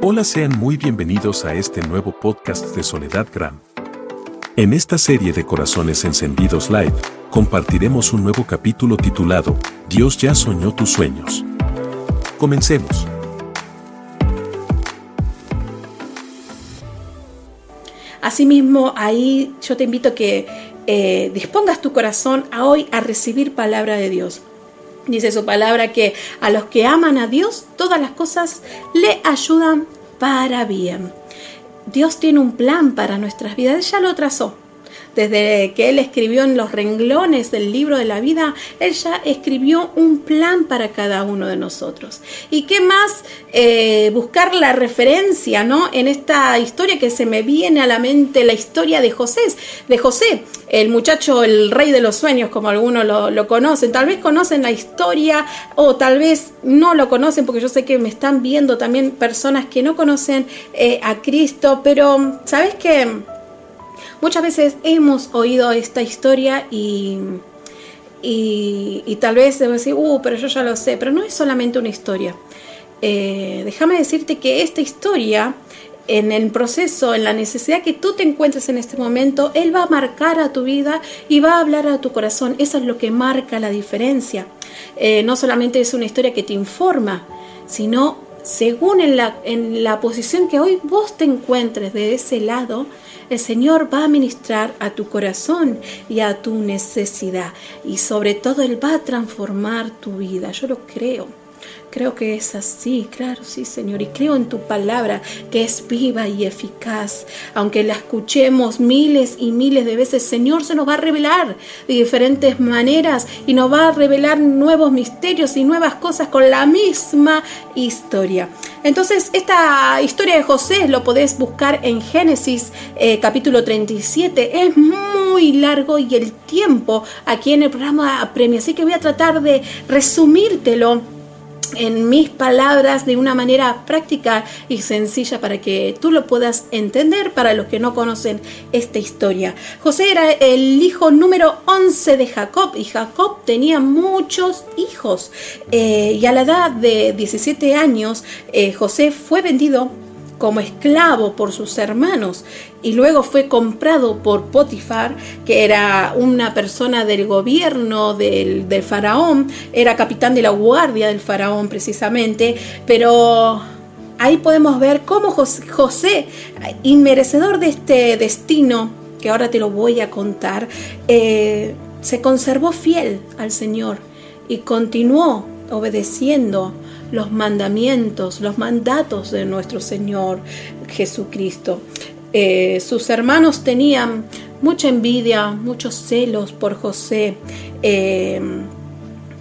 Hola, sean muy bienvenidos a este nuevo podcast de Soledad Gram. En esta serie de Corazones Encendidos Live, compartiremos un nuevo capítulo titulado Dios ya soñó tus sueños. Comencemos. Asimismo, ahí yo te invito a que eh, dispongas tu corazón a hoy a recibir palabra de Dios. Dice su palabra que a los que aman a Dios, todas las cosas le ayudan para bien. Dios tiene un plan para nuestras vidas, ya lo trazó desde que él escribió en los renglones del libro de la vida, él ya escribió un plan para cada uno de nosotros. ¿Y qué más eh, buscar la referencia ¿no? en esta historia que se me viene a la mente, la historia de José, de José, el muchacho, el rey de los sueños, como algunos lo, conocen. Tal vez conocen la historia o tal vez no lo conocen, porque yo sé que me están viendo también personas que no conocen eh, a Cristo, pero ¿sabes qué? Muchas veces hemos oído esta historia y, y, tal vez debo decir, uh, pero yo ya lo sé, pero no es solamente una historia. Eh, déjame decirte que esta historia, en el proceso, en la necesidad que tú te encuentres en este momento, Él va a marcar a tu vida y va a hablar a tu corazón. Eso es lo que marca la diferencia. Eh, no solamente es una historia que te informa, sino según en la, en la posición que hoy vos te encuentres de ese lado, el Señor va a ministrar a tu corazón y a tu necesidad. Y sobre todo Él va a transformar tu vida. Yo lo creo. Creo que es así, claro, sí, Señor. Y creo en tu palabra que es viva y eficaz. Aunque la escuchemos miles y miles de veces, Señor se nos va a revelar de diferentes maneras y nos va a revelar nuevos misterios y nuevas cosas con la misma historia. Entonces, esta historia de José lo podés buscar en Génesis eh, capítulo 37. Es muy largo y el tiempo aquí en el programa apremia. Así que voy a tratar de resumírtelo en mis palabras de una manera práctica y sencilla para que tú lo puedas entender para los que no conocen esta historia. José era el hijo número 11 de Jacob y Jacob tenía muchos hijos eh, y a la edad de 17 años eh, José fue vendido como esclavo por sus hermanos y luego fue comprado por Potifar, que era una persona del gobierno del, faraón, era capitán de la guardia del faraón precisamente, pero ahí podemos ver cómo José, inmerecedor de este destino, que ahora te lo voy a contar, eh, se conservó fiel al Señor y continuó obedeciendo los mandamientos, los mandatos de nuestro Señor Jesucristo. Eh, sus hermanos tenían mucha envidia, muchos celos por José. Eh,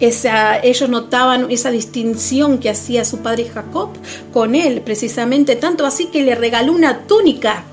ellos notaban esa distinción que hacía su padre Jacob con él, precisamente, tanto así que le regaló una túnica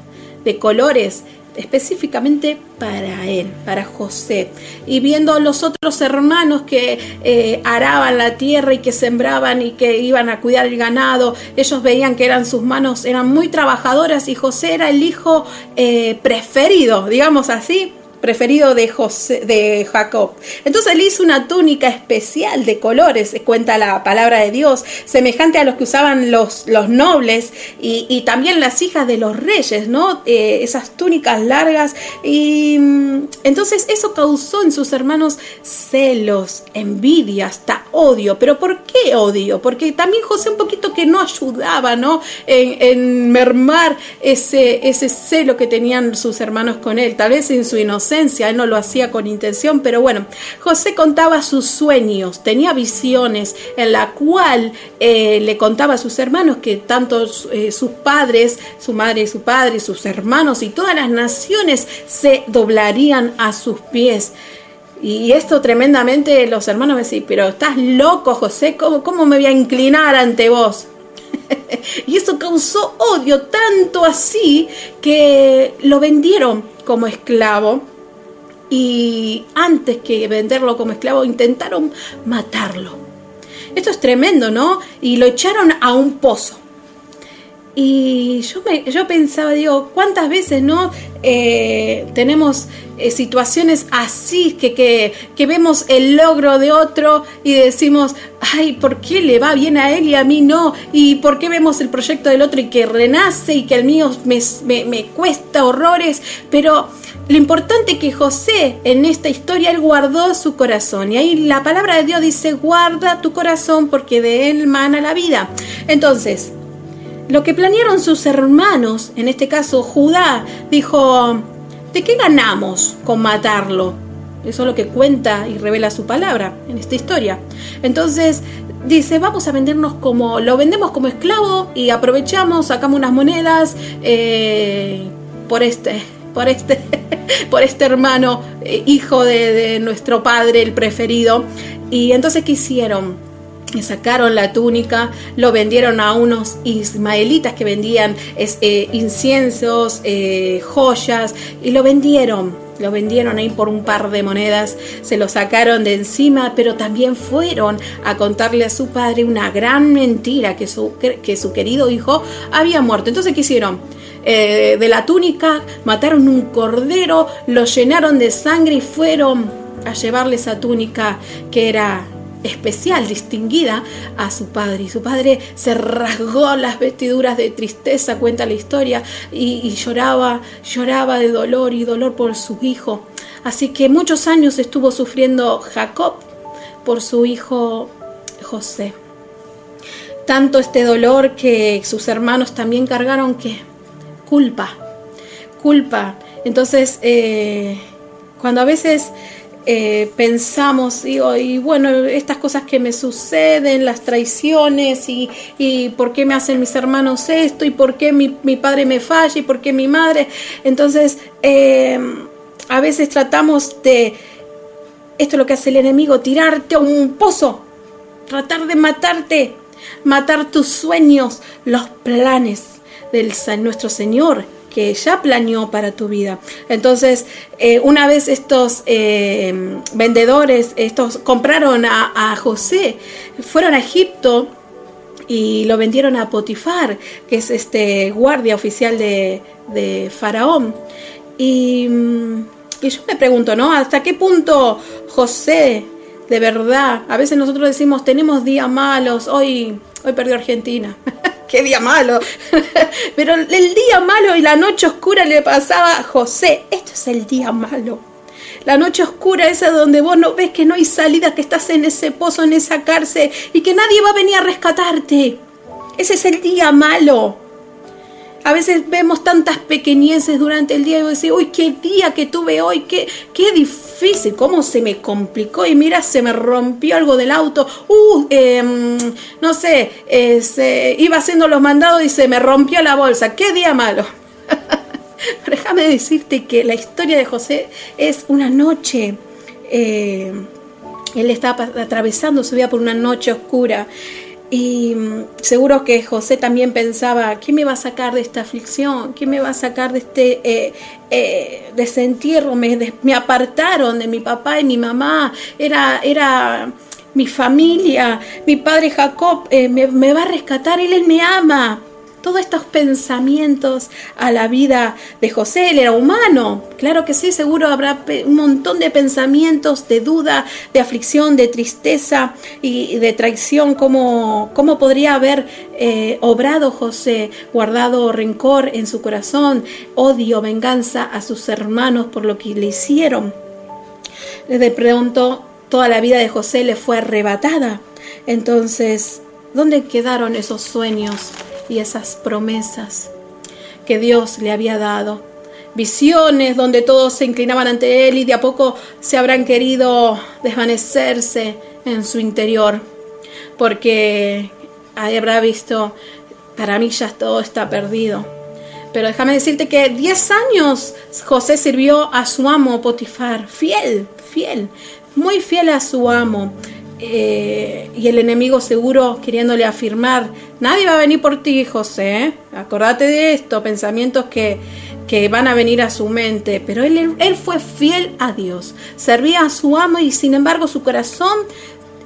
de colores específicamente para él, para José. Y viendo a los otros hermanos que eh, araban la tierra y que sembraban y que iban a cuidar el ganado, ellos veían que eran sus manos, eran muy trabajadoras y José era el hijo eh, preferido, digamos así, preferido de, José, de Jacob. Entonces él hizo una túnica especial de colores, cuenta la palabra de Dios, semejante a los que usaban los, los nobles y, también las hijas de los reyes, ¿no? Eh, esas túnicas largas. Y mm, entonces eso causó en sus hermanos celos, envidia, hasta odio. ¿Pero por qué odio? Porque también José un poquito que no ayudaba, ¿no? En, en mermar ese, ese celo que tenían sus hermanos con él, tal vez en su inocencia él no lo hacía con intención, pero bueno, José contaba sus sueños, tenía visiones en la cual eh, le contaba a sus hermanos que tanto eh, sus padres, su madre y su padre, sus hermanos y todas las naciones se doblarían a sus pies. Y esto tremendamente los hermanos me decían, pero estás loco José, ¿cómo, cómo me voy a inclinar ante vos? y eso causó odio tanto así que lo vendieron como esclavo y antes que venderlo como esclavo intentaron matarlo. Esto es tremendo, ¿no? Y lo echaron a un pozo. Y yo, me, yo pensaba, digo, ¿cuántas veces no eh, tenemos eh, situaciones así que, que, que, vemos el logro de otro y decimos, ay, ¿por qué le va bien a él y a mí no? ¿Y por qué vemos el proyecto del otro y que renace y que el mío me, me, me cuesta horrores? Pero lo importante que José en esta historia, él guardó su corazón. Y ahí la palabra de Dios dice, guarda tu corazón porque de él mana la vida. Entonces, lo que planearon sus hermanos, en este caso Judá, dijo, ¿de qué ganamos con matarlo? Eso es lo que cuenta y revela su palabra en esta historia. Entonces dice, vamos a vendernos como, lo vendemos como esclavo y aprovechamos, sacamos unas monedas eh, por este, por este, por este hermano, eh, hijo de, nuestro padre, el preferido. Y entonces, ¿qué hicieron? sacaron la túnica, lo vendieron a unos ismaelitas que vendían eh, inciensos, eh, joyas, y lo vendieron. Lo vendieron ahí por un par de monedas, se lo sacaron de encima, pero también fueron a contarle a su padre una gran mentira, que su, que su querido hijo había muerto. Entonces, ¿qué hicieron? Eh, de la túnica, mataron un cordero, lo llenaron de sangre y fueron a llevarle esa túnica que era especial, distinguida a su padre. Y su padre se rasgó las vestiduras de tristeza, cuenta la historia, y, lloraba, lloraba de dolor y dolor por su hijo. Así que muchos años estuvo sufriendo Jacob por su hijo José. Tanto este dolor que sus hermanos también cargaron que culpa, culpa. Entonces, eh, cuando a veces eh, pensamos, digo, y bueno, estas cosas que me suceden, las traiciones, y, y por qué me hacen mis hermanos esto, y por qué mi, padre me falla, y por qué mi madre. Entonces, eh, a veces tratamos de, esto es lo que hace el enemigo, tirarte a un pozo, tratar de matarte, matar tus sueños, los planes del nuestro Señor que ya planeó para tu vida. Entonces, eh, una vez estos eh, vendedores, estos compraron a, José, fueron a Egipto y lo vendieron a Potifar, que es este guardia oficial de, Faraón. Y, y, yo me pregunto, ¿no? ¿Hasta qué punto José, de verdad, a veces nosotros decimos, tenemos días malos, hoy, hoy perdió Argentina. día malo. Pero el día malo y la noche oscura le pasaba a José. Esto es el día malo. La noche oscura esa donde vos no ves que no hay salida, que estás en ese pozo, en esa cárcel y que nadie va a venir a rescatarte. Ese es el día malo. A veces vemos tantas pequeñeces durante el día y vos uy, qué día que tuve hoy, qué, qué difícil, cómo se me complicó y mira, se me rompió algo del auto, uh, em, no sé, eh, se, iba haciendo los mandados y se me rompió la bolsa, qué día malo. déjame decirte que la historia de José es una noche. Eh, él estaba atravesando su vida por una noche oscura y mm, seguro que José también pensaba, ¿quién me va a sacar de esta aflicción? ¿Quién me va a sacar de este eh, eh, desentierro? Me, apartaron de mi papá y mi mamá. Era, era mi familia. Mi padre Jacob eh, me, me, va a rescatar. Él, él me ama todos estos pensamientos a la vida de José. Él era humano, claro que sí, seguro habrá un montón de pensamientos de duda, de aflicción, de tristeza y de traición. ¿Cómo, cómo podría haber eh, obrado José, guardado rencor en su corazón, odio, venganza a sus hermanos por lo que le hicieron? De pronto toda la vida de José le fue arrebatada. Entonces, ¿dónde quedaron esos sueños? Y esas promesas que Dios le había dado. Visiones donde todos se inclinaban ante Él y de a poco se habrán querido desvanecerse en su interior. Porque habrá visto, para mí ya todo está perdido. Pero déjame decirte que 10 años José sirvió a su amo Potifar, fiel, fiel, muy fiel a su amo. Eh, y el enemigo seguro queriéndole afirmar, nadie va a venir por ti, José, ¿eh? acordate de esto, pensamientos que, que, van a venir a su mente, pero él, él fue fiel a Dios, servía a su amo y sin embargo su corazón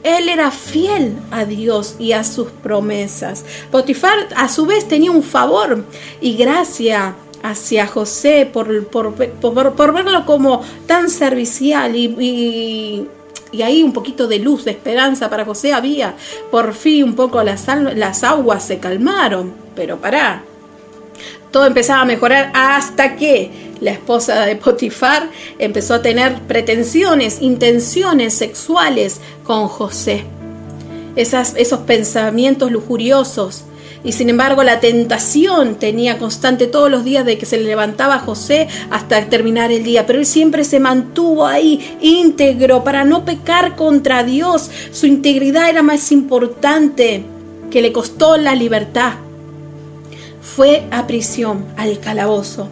Él era fiel a Dios y a sus promesas. Potifar a su vez tenía un favor y gracia hacia José por, por, verlo como tan servicial y, ahí un poquito de luz, de esperanza para José había. Por fin un poco las, las aguas se calmaron, pero pará. Todo empezaba a mejorar hasta que la esposa de Potifar empezó a tener pretensiones, intenciones sexuales con José. Esas, esos pensamientos lujuriosos. Y sin embargo la tentación tenía constante todos los días de que se levantaba José hasta terminar el día. Pero él siempre se mantuvo ahí íntegro para no pecar contra Dios. Su integridad era más importante que le costó la libertad. Fue a prisión, al calabozo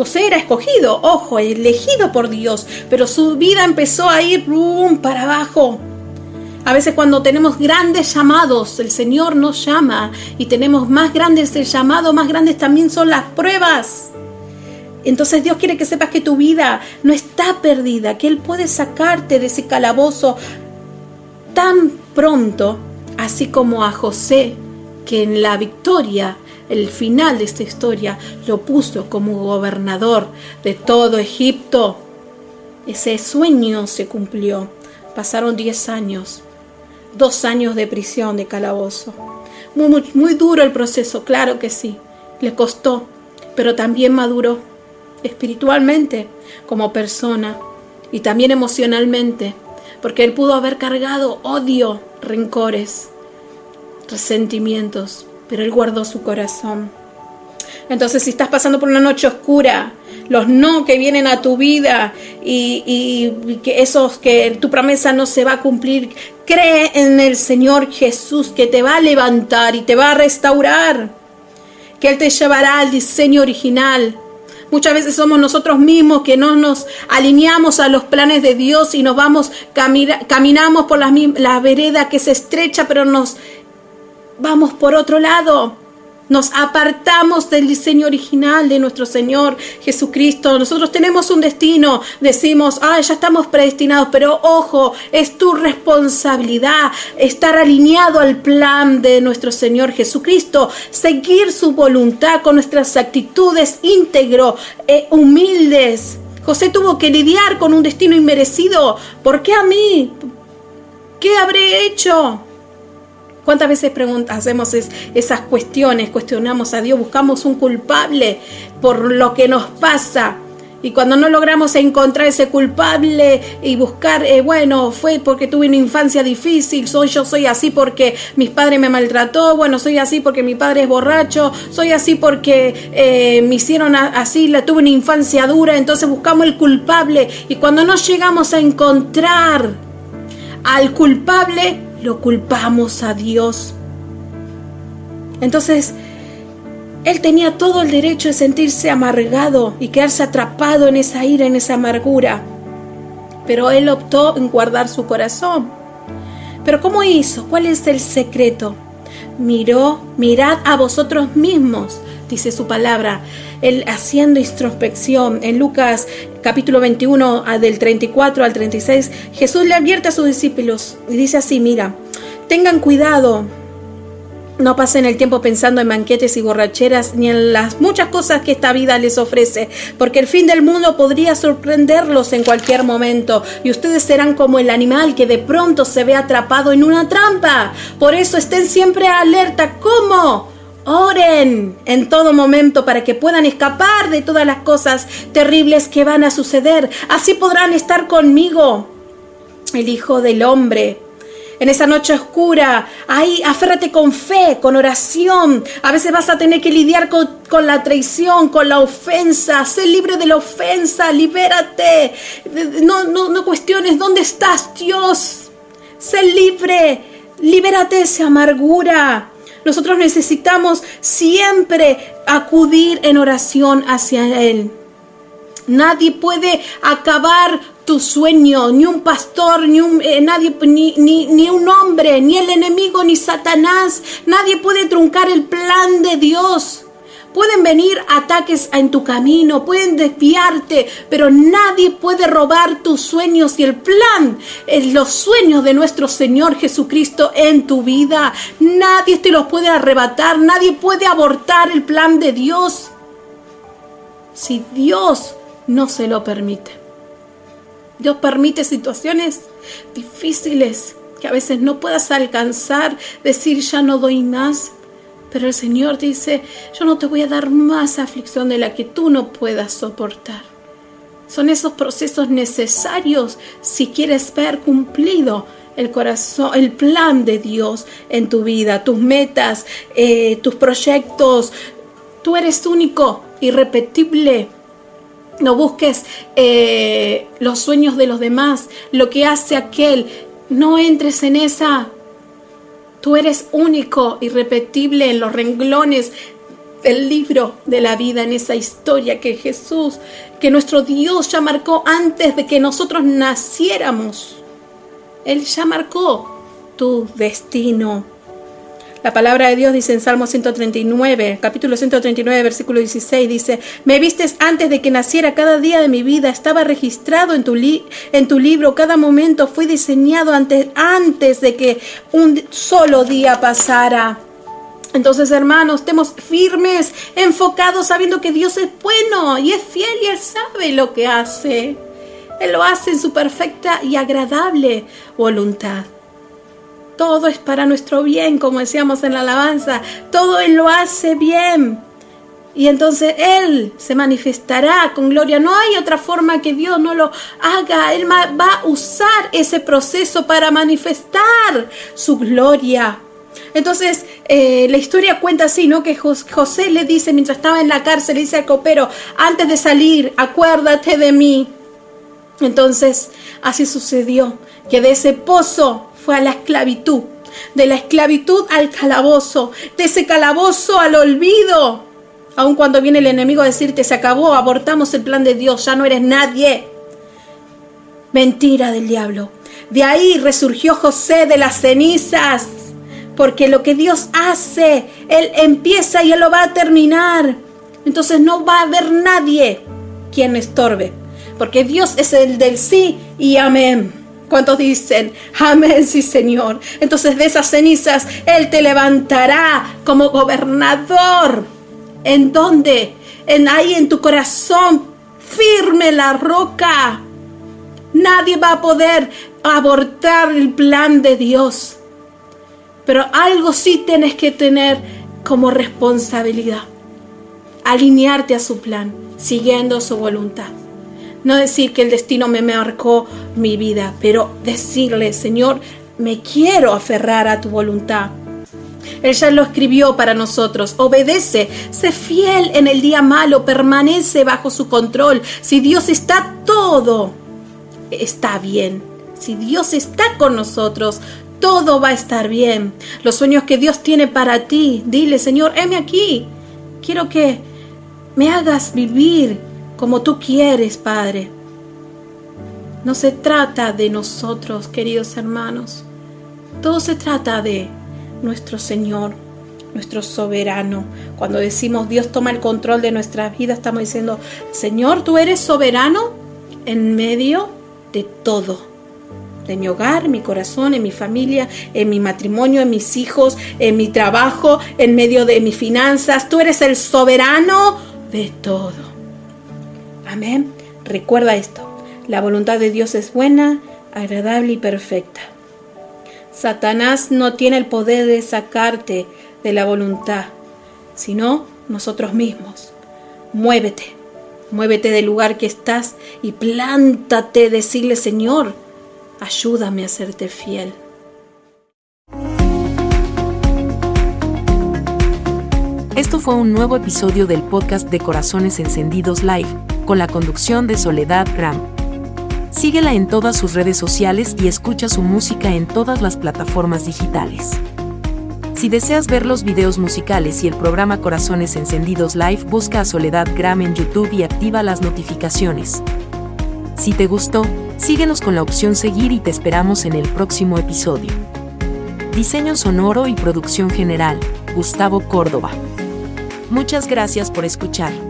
José era escogido, ojo, elegido por Dios, pero su vida empezó a ir para abajo. A veces cuando tenemos grandes llamados, el Señor nos llama y tenemos más grandes el llamado, más grandes también son las pruebas. Entonces Dios quiere que sepas que tu vida no está perdida, que Él puede sacarte de ese calabozo tan pronto, así como a José, que en la victoria el final de esta historia lo puso como gobernador de todo Egipto. Ese sueño se cumplió. Pasaron 10 años, dos años de prisión, de calabozo. Muy, muy, duro el proceso, claro que sí. Le costó, pero también maduró espiritualmente como persona y también emocionalmente, porque él pudo haber cargado odio, rencores, resentimientos, pero Él guardó su corazón. Entonces, si estás pasando por una noche oscura, los no que vienen a tu vida y, que esos que tu promesa no se va a cumplir, cree en el Señor Jesús que te va a levantar y te va a restaurar, que Él te llevará al diseño original. Muchas veces somos nosotros mismos que no nos alineamos a los planes de Dios y nos vamos, caminamos por la, la vereda que se estrecha, pero nos vamos por otro lado. Nos apartamos del diseño original de nuestro Señor Jesucristo. Nosotros tenemos un destino. Decimos, ah, ya estamos predestinados, pero ojo, es tu responsabilidad estar alineado al plan de nuestro Señor Jesucristo, seguir su voluntad con nuestras actitudes íntegro, e humildes. José tuvo que lidiar con un destino inmerecido. ¿Por qué a mí? ¿Qué habré hecho? ¿Cuántas veces hacemos esas cuestiones? Cuestionamos a Dios, buscamos un culpable por lo que nos pasa. Y cuando no logramos encontrar ese culpable y buscar, eh, bueno, fue porque tuve una infancia difícil, soy yo soy así porque mis padres me maltrató, bueno, soy así porque mi padre es borracho, soy así porque eh, me hicieron así, la tuve una infancia dura, entonces buscamos el culpable y cuando no llegamos a encontrar al culpable, lo culpamos a Dios. Entonces, él tenía todo el derecho de sentirse amargado y quedarse atrapado en esa ira, en esa amargura. Pero él optó en guardar su corazón. Pero ¿cómo hizo? ¿Cuál es el secreto? Miró, mirad a vosotros mismos, dice su palabra. Él haciendo introspección. En Lucas capítulo 21 ah, del 34 al 36, Jesús le advierte a sus discípulos y dice así, mira, tengan cuidado, no pasen el tiempo pensando en banquetes y borracheras ni en las muchas cosas que esta vida les ofrece, porque el fin del mundo podría sorprenderlos en cualquier momento y ustedes serán como el animal que de pronto se ve atrapado en una trampa. Por eso estén siempre alerta. ¿Cómo? Oren en todo momento para que puedan escapar de todas las cosas terribles que van a suceder. Así podrán estar conmigo, el Hijo del Hombre. En esa noche oscura, ahí aférrate con fe, con oración. A veces vas a tener que lidiar con, la traición, con la ofensa. Sé libre de la ofensa, libérate. No, no, no cuestiones dónde estás, Dios. Sé libre, libérate de esa amargura. Nosotros necesitamos siempre acudir en oración hacia Él. Nadie puede acabar tu sueño, ni un pastor, ni un, eh, nadie, ni, ni, ni un hombre, ni el enemigo, ni Satanás. Nadie puede truncar el plan de Dios. Pueden venir ataques en tu camino, pueden desviarte, pero nadie puede robar tus sueños y el plan, eh, los sueños de nuestro Señor Jesucristo en tu vida. Nadie te los puede arrebatar, nadie puede abortar el plan de Dios si Dios no se lo permite. Dios permite situaciones difíciles que a veces no puedas alcanzar, decir ya no doy más. Pero el Señor dice, yo no te voy a dar más aflicción de la que tú no puedas soportar. Son esos procesos necesarios si quieres ver cumplido el corazón, el plan de Dios en tu vida, tus metas, eh, tus proyectos. Tú eres único, irrepetible. No busques eh, los sueños de los demás, lo que hace aquel. No entres en esa Tú eres único, irrepetible en los renglones del libro de la vida, en esa historia que Jesús, que nuestro Dios ya marcó antes de que nosotros naciéramos. Él ya marcó tu destino. La palabra de Dios dice en Salmo 139, capítulo 139, versículo 16, dice, me vistes antes de que naciera cada día de mi vida, estaba registrado en tu, en tu libro, cada momento fue diseñado antes, antes de que un solo día pasara. Entonces, hermanos, estemos firmes, enfocados, sabiendo que Dios es bueno y es fiel y Él sabe lo que hace. Él lo hace en su perfecta y agradable voluntad todo es para nuestro bien, como decíamos en la alabanza, todo Él lo hace bien. Y entonces Él se manifestará con gloria. No hay otra forma que Dios no lo haga. Él va a usar ese proceso para manifestar su gloria. Entonces, eh, la historia cuenta así, ¿no? Que José le dice, mientras estaba en la cárcel, le dice al copero, antes de salir, acuérdate de mí. Entonces, así sucedió, que de ese pozo fue a la esclavitud, de la esclavitud al calabozo, de ese calabozo al olvido. Aun cuando viene el enemigo a decirte, se acabó, abortamos el plan de Dios, ya no eres nadie. Mentira del diablo. De ahí resurgió José de las cenizas, porque lo que Dios hace, Él empieza y Él lo va a terminar. Entonces no va a haber nadie quien estorbe, porque Dios es el del sí y amén. ¿Cuántos dicen, amén, sí Señor? Entonces de esas cenizas Él te levantará como gobernador. ¿En dónde? En ahí en tu corazón, firme la roca. Nadie va a poder abortar el plan de Dios. Pero algo sí tienes que tener como responsabilidad. Alinearte a su plan, siguiendo su voluntad. No decir que el destino me marcó mi vida, pero decirle, Señor, me quiero aferrar a tu voluntad. Él ya lo escribió para nosotros. Obedece, sé fiel en el día malo, permanece bajo su control. Si Dios está todo, está bien. Si Dios está con nosotros, todo va a estar bien. Los sueños que Dios tiene para ti, dile, Señor, heme aquí. Quiero que me hagas vivir como tú quieres, Padre. No se trata de nosotros, queridos hermanos. Todo se trata de nuestro Señor, nuestro soberano. Cuando decimos Dios toma el control de nuestras vidas, estamos diciendo, Señor, tú eres soberano en medio de todo. De mi hogar, mi corazón, en mi familia, en mi matrimonio, en mis hijos, en mi trabajo, en medio de mis finanzas. Tú eres el soberano de todo. Amén. Recuerda esto. La voluntad de Dios es buena, agradable y perfecta. Satanás no tiene el poder de sacarte de la voluntad, sino nosotros mismos. Muévete, muévete del lugar que estás y plántate, decirle Señor, ayúdame a serte fiel. Esto fue un nuevo episodio del podcast de Corazones Encendidos Live con la conducción de Soledad Gram. Síguela en todas sus redes sociales y escucha su música en todas las plataformas digitales. Si deseas ver los videos musicales y el programa Corazones Encendidos Live, busca a Soledad Gram en YouTube y activa las notificaciones. Si te gustó, síguenos con la opción seguir y te esperamos en el próximo episodio. Diseño sonoro y producción general, Gustavo Córdoba. Muchas gracias por escuchar.